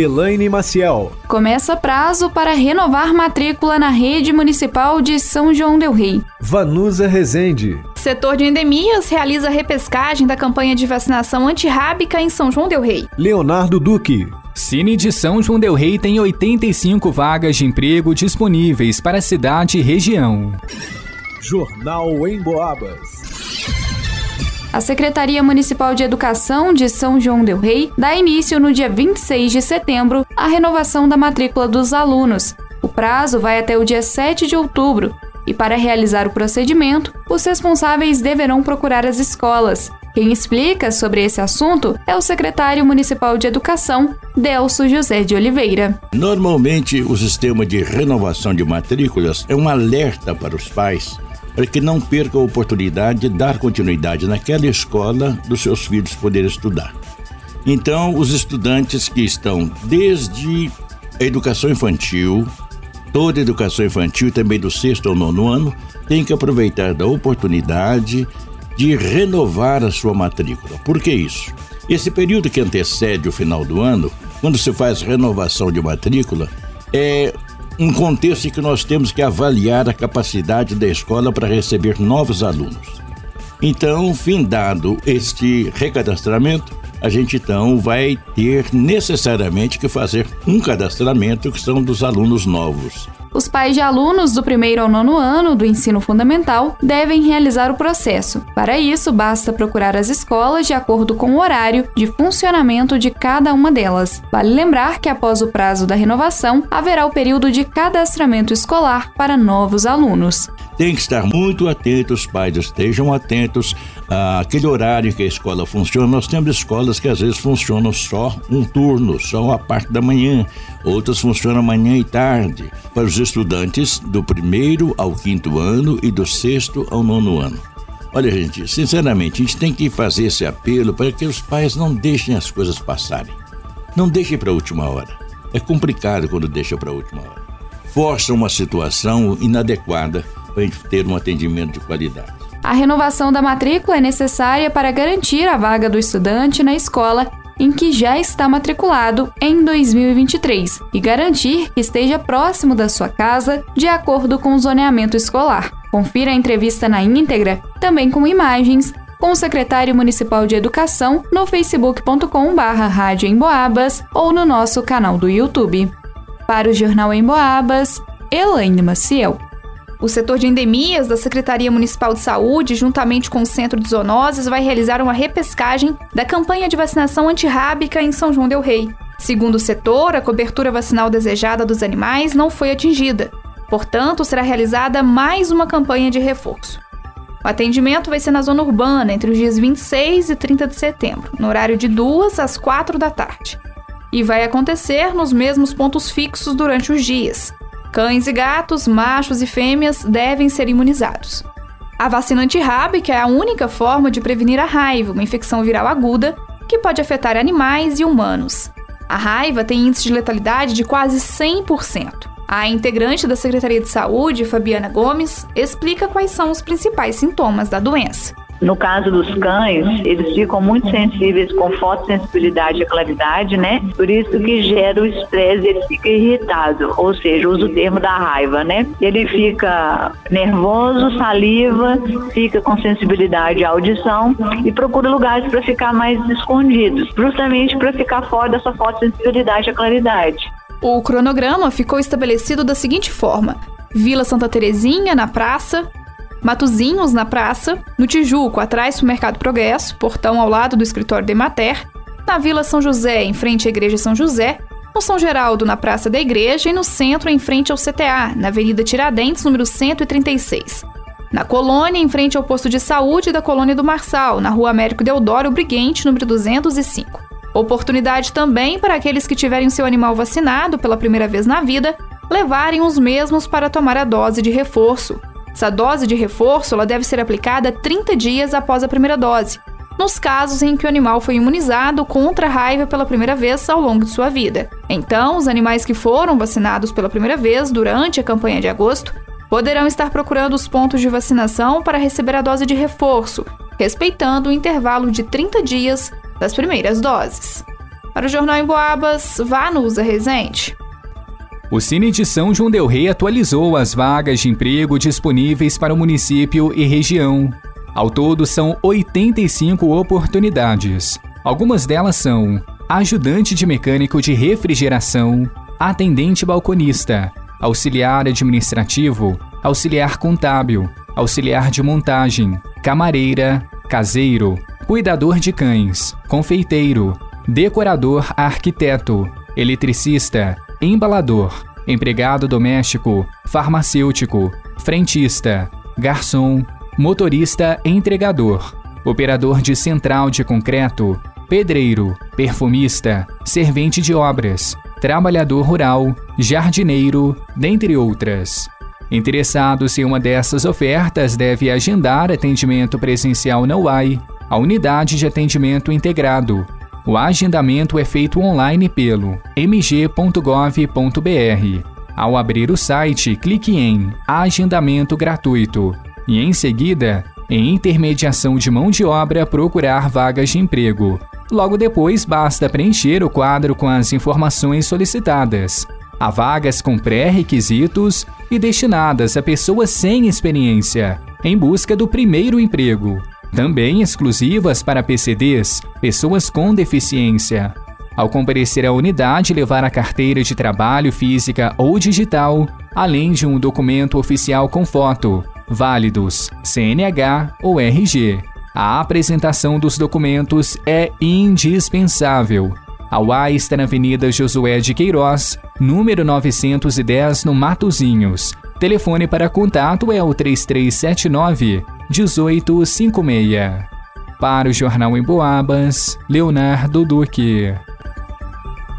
Elaine Maciel. Começa prazo para renovar matrícula na rede municipal de São João del Rei. Vanusa Rezende. Setor de endemias realiza repescagem da campanha de vacinação antirrábica em São João del Rei. Leonardo Duque. Cine de São João del Rei tem 85 vagas de emprego disponíveis para a cidade e região. Jornal em Boabas. A Secretaria Municipal de Educação de São João del Rei dá início no dia 26 de setembro à renovação da matrícula dos alunos. O prazo vai até o dia 7 de outubro e, para realizar o procedimento, os responsáveis deverão procurar as escolas. Quem explica sobre esse assunto é o secretário municipal de Educação, Delso José de Oliveira. Normalmente, o sistema de renovação de matrículas é um alerta para os pais para que não perca a oportunidade de dar continuidade naquela escola dos seus filhos poderem estudar. Então, os estudantes que estão desde a educação infantil, toda a educação infantil também do sexto ao nono ano, têm que aproveitar da oportunidade de renovar a sua matrícula. Por que isso? Esse período que antecede o final do ano, quando se faz renovação de matrícula, é um contexto em que nós temos que avaliar a capacidade da escola para receber novos alunos. Então, findado este recadastramento, a gente então vai ter necessariamente que fazer um cadastramento que são dos alunos novos. Os pais de alunos do primeiro ao nono ano do ensino fundamental devem realizar o processo. Para isso, basta procurar as escolas de acordo com o horário de funcionamento de cada uma delas. Vale lembrar que após o prazo da renovação, haverá o período de cadastramento escolar para novos alunos. Tem que estar muito atentos, os pais estejam atentos àquele horário que a escola funciona. Nós temos escolas que às vezes funcionam só um turno, só a parte da manhã, outras funcionam manhã e tarde, para os estudantes do primeiro ao quinto ano e do sexto ao nono ano. Olha, gente, sinceramente, a gente tem que fazer esse apelo para que os pais não deixem as coisas passarem. Não deixem para a última hora. É complicado quando deixa para a última hora. Força uma situação inadequada para a gente ter um atendimento de qualidade. A renovação da matrícula é necessária para garantir a vaga do estudante na escola em que já está matriculado em 2023 e garantir que esteja próximo da sua casa de acordo com o zoneamento escolar. Confira a entrevista na íntegra, também com imagens, com o secretário municipal de Educação no facebook.com/rádio ou no nosso canal do YouTube. Para o Jornal em Boabas, Elaine Maciel. O setor de endemias da Secretaria Municipal de Saúde, juntamente com o Centro de Zoonoses, vai realizar uma repescagem da campanha de vacinação antirrábica em São João del Rei. Segundo o setor, a cobertura vacinal desejada dos animais não foi atingida. Portanto, será realizada mais uma campanha de reforço. O atendimento vai ser na zona urbana entre os dias 26 e 30 de setembro, no horário de 2 às 4 da tarde. E vai acontecer nos mesmos pontos fixos durante os dias, Cães e gatos, machos e fêmeas devem ser imunizados. A vacina antirrábica é a única forma de prevenir a raiva, uma infecção viral aguda que pode afetar animais e humanos. A raiva tem índice de letalidade de quase 100%. A integrante da Secretaria de Saúde, Fabiana Gomes, explica quais são os principais sintomas da doença. No caso dos cães, eles ficam muito sensíveis com fotossensibilidade e claridade, né? Por isso que gera o estresse, ele fica irritado, ou seja, usa o termo da raiva, né? Ele fica nervoso, saliva, fica com sensibilidade à audição e procura lugares para ficar mais escondidos, justamente para ficar fora dessa fotossensibilidade e claridade. O cronograma ficou estabelecido da seguinte forma: Vila Santa Terezinha, na praça, Matozinhos, na praça, no Tijuco, atrás do Mercado Progresso, portão ao lado do escritório de Mater, na Vila São José, em frente à Igreja São José, no São Geraldo, na Praça da Igreja e no centro, em frente ao CTA, na Avenida Tiradentes, número 136. Na Colônia, em frente ao posto de saúde da Colônia do Marçal, na Rua Américo Deodoro Briguente, número 205. Oportunidade também para aqueles que tiverem seu animal vacinado pela primeira vez na vida levarem os mesmos para tomar a dose de reforço, Essa dose de reforço ela deve ser aplicada 30 dias após a primeira dose, nos casos em que o animal foi imunizado contra a raiva pela primeira vez ao longo de sua vida. Então, os animais que foram vacinados pela primeira vez durante a campanha de agosto poderão estar procurando os pontos de vacinação para receber a dose de reforço, respeitando o intervalo de 30 dias das primeiras doses. Para o Jornal em Boabas, vá no Usa Resente. O Cine de São João del Rei atualizou as vagas de emprego disponíveis para o município e região. Ao todo, são 85 oportunidades. Algumas delas são ajudante de mecânico de refrigeração, atendente balconista, auxiliar administrativo, auxiliar contábil, auxiliar de montagem, camareira, caseiro, cuidador de cães, confeiteiro, decorador arquiteto, eletricista, embalador, empregado doméstico, farmacêutico, frentista, garçom, motorista entregador, operador de central de concreto, pedreiro, perfumista, servente de obras, trabalhador rural, jardineiro, dentre outras. Interessados em uma dessas ofertas deve agendar atendimento presencial na UAI, a unidade de atendimento integrado. O agendamento é feito online pelo mg.gov.br. Ao abrir o site, clique em Agendamento gratuito e, em seguida, em Intermediação de mão de obra, procurar vagas de emprego. Logo depois, basta preencher o quadro com as informações solicitadas. Há vagas com pré-requisitos e destinadas a pessoas sem experiência, em busca do primeiro emprego. Também exclusivas para PCDs, pessoas com deficiência. Ao comparecer à unidade, levar a carteira de trabalho física ou digital, além de um documento oficial com foto, válidos CNH ou RG. A apresentação dos documentos é indispensável. A UAI está na Avenida Josué de Queiroz, número 910, no Matozinhos. Telefone para contato é o 3379 1856. Para o Jornal em Boabas, Leonardo Duque.